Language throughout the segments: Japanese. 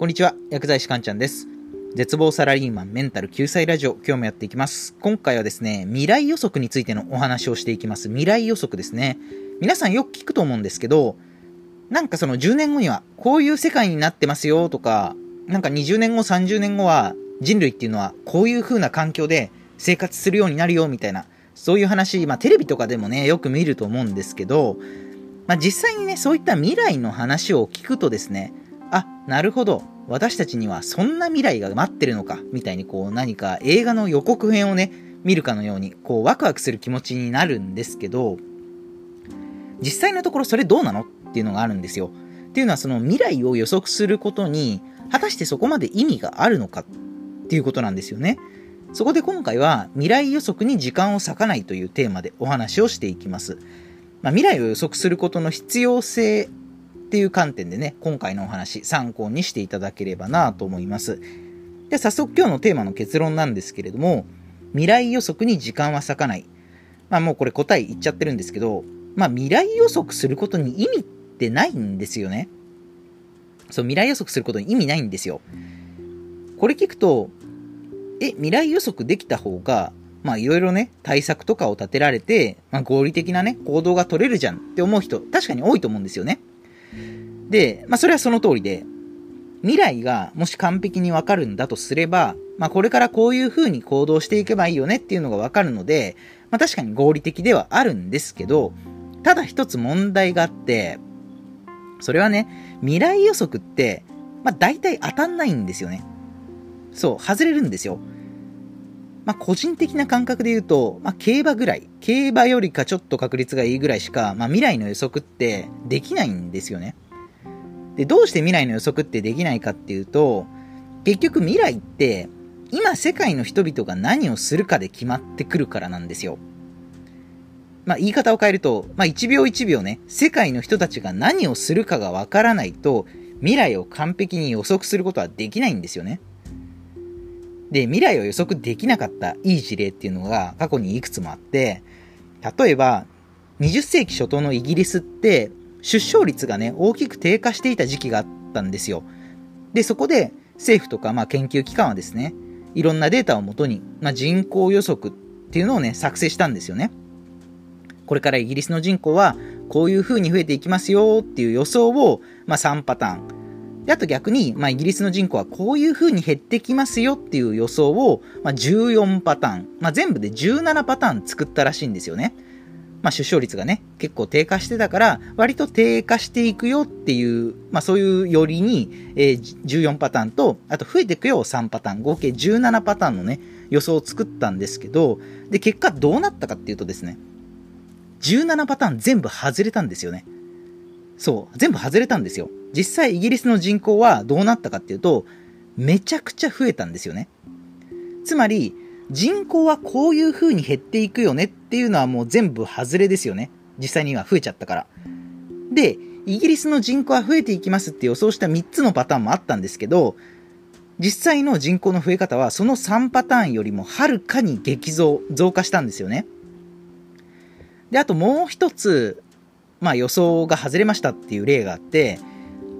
こんにちは、薬剤師かんちゃんです。絶望サラリーマンメンタル救済ラジオ、今日もやっていきます。今回はですね、未来予測についてのお話をしていきます。未来予測ですね。皆さんよく聞くと思うんですけど、なんかその10年後にはこういう世界になってますよとか、なんか20年後、30年後は人類っていうのはこういう風な環境で生活するようになるよみたいな、そういう話、まあテレビとかでもね、よく見ると思うんですけど、まあ実際にね、そういった未来の話を聞くとですね、あ、なるほど。私たちにはそんな未来が待ってるのか、みたいにこう何か映画の予告編をね、見るかのように、こうワクワクする気持ちになるんですけど、実際のところそれどうなのっていうのがあるんですよ。っていうのはその未来を予測することに、果たしてそこまで意味があるのかっていうことなんですよね。そこで今回は未来予測に時間を割かないというテーマでお話をしていきます。まあ、未来を予測することの必要性っていう観点でね、今回のお話参考にしていただければなと思います。で、早速今日のテーマの結論なんですけれども、未来予測に時間は割かない。まあもうこれ答え言っちゃってるんですけど、まあ未来予測することに意味ってないんですよね。そう、未来予測することに意味ないんですよ。これ聞くと、え、未来予測できた方が、まあいろいろね、対策とかを立てられて、まあ合理的なね、行動が取れるじゃんって思う人、確かに多いと思うんですよね。で、まあそれはその通りで、未来がもし完璧にわかるんだとすれば、まあこれからこういう風に行動していけばいいよねっていうのがわかるので、まあ確かに合理的ではあるんですけど、ただ一つ問題があって、それはね、未来予測って、まあ大体当たんないんですよね。そう、外れるんですよ。まあ個人的な感覚で言うと、まあ競馬ぐらい、競馬よりかちょっと確率がいいぐらいしか、まあ未来の予測ってできないんですよね。で、どうして未来の予測ってできないかっていうと、結局未来って、今世界の人々が何をするかで決まってくるからなんですよ。まあ言い方を変えると、まあ1秒1秒ね、世界の人たちが何をするかがわからないと、未来を完璧に予測することはできないんですよね。で、未来を予測できなかったいい事例っていうのが過去にいくつもあって、例えば、20世紀初頭のイギリスって、出生率がね、大きく低下していた時期があったんですよ。で、そこで政府とか、まあ、研究機関はですね、いろんなデータをもとに、まあ、人口予測っていうのをね、作成したんですよね。これからイギリスの人口は、こういう風に増えていきますよっていう予想を、まあ、3パターン。で、あと逆に、まあ、イギリスの人口はこういう風に減ってきますよっていう予想を、まあ、14パターン。まあ、全部で17パターン作ったらしいんですよね。まあ、出生率がね、結構低下してたから、割と低下していくよっていう、まあ、そういうよりに、えー、14パターンと、あと増えていくよ3パターン、合計17パターンのね、予想を作ったんですけど、で、結果どうなったかっていうとですね、17パターン全部外れたんですよね。そう、全部外れたんですよ。実際イギリスの人口はどうなったかっていうと、めちゃくちゃ増えたんですよね。つまり、人口はこういう風に減っていくよねっていうのはもう全部外れですよね。実際には増えちゃったから。で、イギリスの人口は増えていきますって予想した3つのパターンもあったんですけど、実際の人口の増え方はその3パターンよりもはるかに激増、増加したんですよね。で、あともう一つ、まあ予想が外れましたっていう例があって、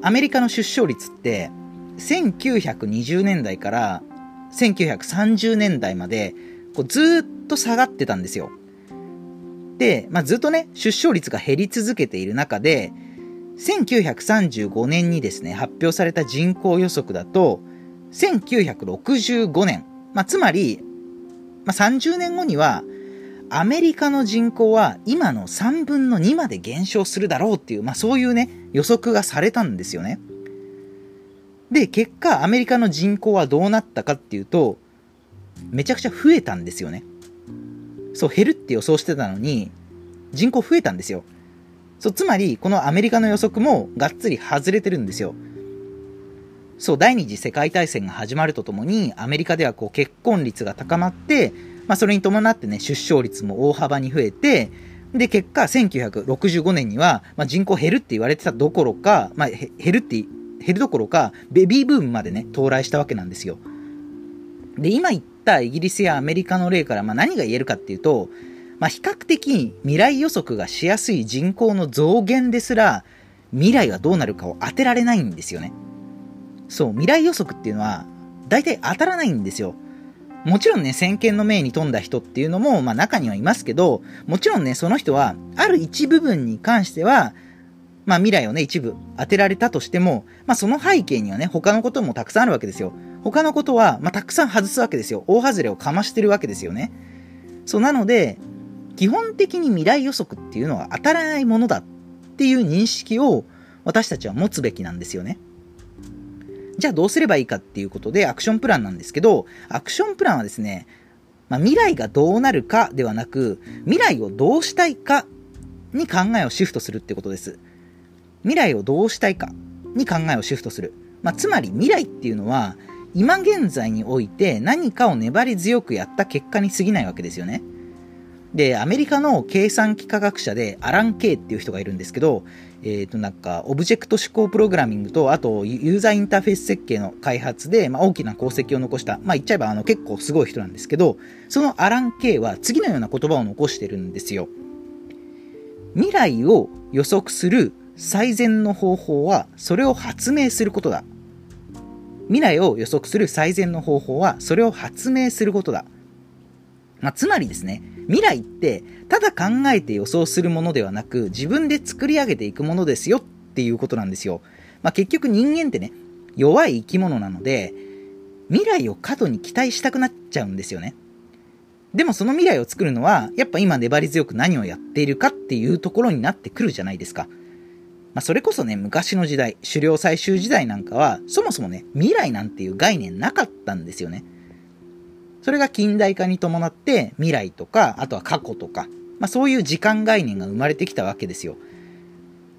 アメリカの出生率って、1920年代から1930年代まで、こうずっと下がってたんですよ。で、まあ、ずっとね、出生率が減り続けている中で、1935年にですね、発表された人口予測だと、1965年、まあ、つまり、まあ、30年後には、アメリカの人口は今の3分の2まで減少するだろうっていう、まあ、そういうね、予測がされたんですよね。で、結果、アメリカの人口はどうなったかっていうと、めちゃくちゃ増えたんですよね。そう、減るって予想してたのに、人口増えたんですよ。そう、つまり、このアメリカの予測もがっつり外れてるんですよ。そう、第二次世界大戦が始まるとともに、アメリカではこう結婚率が高まって、まあそれに伴ってね、出生率も大幅に増えて、で、結果、1965年には、まあ、人口減るって言われてたどころか、まあ、減るって、減るどころか、ベビーブームまでね、到来したわけなんですよ。で、今言ったイギリスやアメリカの例から、まあ、何が言えるかっていうと、まあ、比較的未来予測がしやすい人口の増減ですら、未来はどうなるかを当てられないんですよね。そう、未来予測っていうのは、大体当たらないんですよ。もちろんね、先見の明に富んだ人っていうのも、まあ中にはいますけど、もちろんね、その人は、ある一部分に関しては、まあ未来をね、一部当てられたとしても、まあその背景にはね、他のこともたくさんあるわけですよ。他のことは、まあたくさん外すわけですよ。大外れをかましてるわけですよね。そう、なので、基本的に未来予測っていうのは当たらないものだっていう認識を私たちは持つべきなんですよね。じゃあどうすればいいかっていうことでアクションプランなんですけど、アクションプランはですね、まあ、未来がどうなるかではなく、未来をどうしたいかに考えをシフトするってことです。未来をどうしたいかに考えをシフトする。まあ、つまり未来っていうのは、今現在において何かを粘り強くやった結果に過ぎないわけですよね。で、アメリカの計算機科学者でアラン・ケイっていう人がいるんですけど、えっ、ー、となんか、オブジェクト思考プログラミングと、あと、ユーザーインターフェース設計の開発で、まあ、大きな功績を残した、まあ、言っちゃえば、あの、結構すごい人なんですけど、そのアラン・ケイは次のような言葉を残してるんですよ。未来を予測する最善の方法は、それを発明することだ。未来を予測する最善の方法は、それを発明することだ。まあ、つまりですね、未来ってただ考えて予想するものではなく自分で作り上げていくものですよっていうことなんですよ。まあ、結局人間ってね、弱い生き物なので、未来を過度に期待したくなっちゃうんですよね。でもその未来を作るのは、やっぱ今粘り強く何をやっているかっていうところになってくるじゃないですか。まあ、それこそね、昔の時代、狩猟採集時代なんかは、そもそもね、未来なんていう概念なかったんですよね。それが近代化に伴って未来とか、あとは過去とか、まあそういう時間概念が生まれてきたわけですよ。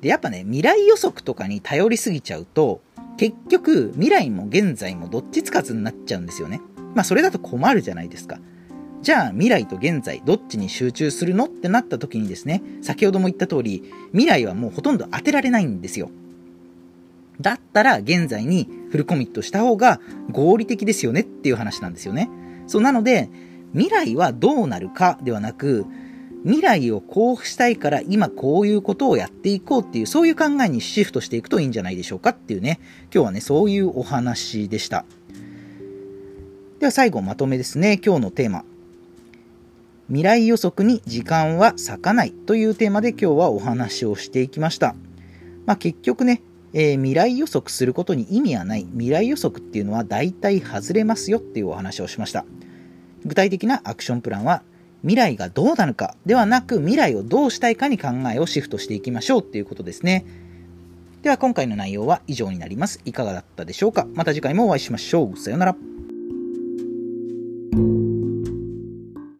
で、やっぱね、未来予測とかに頼りすぎちゃうと、結局未来も現在もどっちつかずになっちゃうんですよね。まあそれだと困るじゃないですか。じゃあ未来と現在どっちに集中するのってなった時にですね、先ほども言った通り、未来はもうほとんど当てられないんですよ。だったら現在にフルコミットした方が合理的ですよねっていう話なんですよね。そう、なので、未来はどうなるかではなく、未来をこうしたいから今こういうことをやっていこうっていう、そういう考えにシフトしていくといいんじゃないでしょうかっていうね、今日はね、そういうお話でした。では最後まとめですね、今日のテーマ。未来予測に時間は割かないというテーマで今日はお話をしていきました。まあ結局ね、えー、未来予測することに意味はない。未来予測っていうのは大体外れますよっていうお話をしました。具体的なアクションプランは未来がどうなるかではなく未来をどうしたいかに考えをシフトしていきましょうっていうことですね。では今回の内容は以上になります。いかがだったでしょうかまた次回もお会いしましょう。さようなら。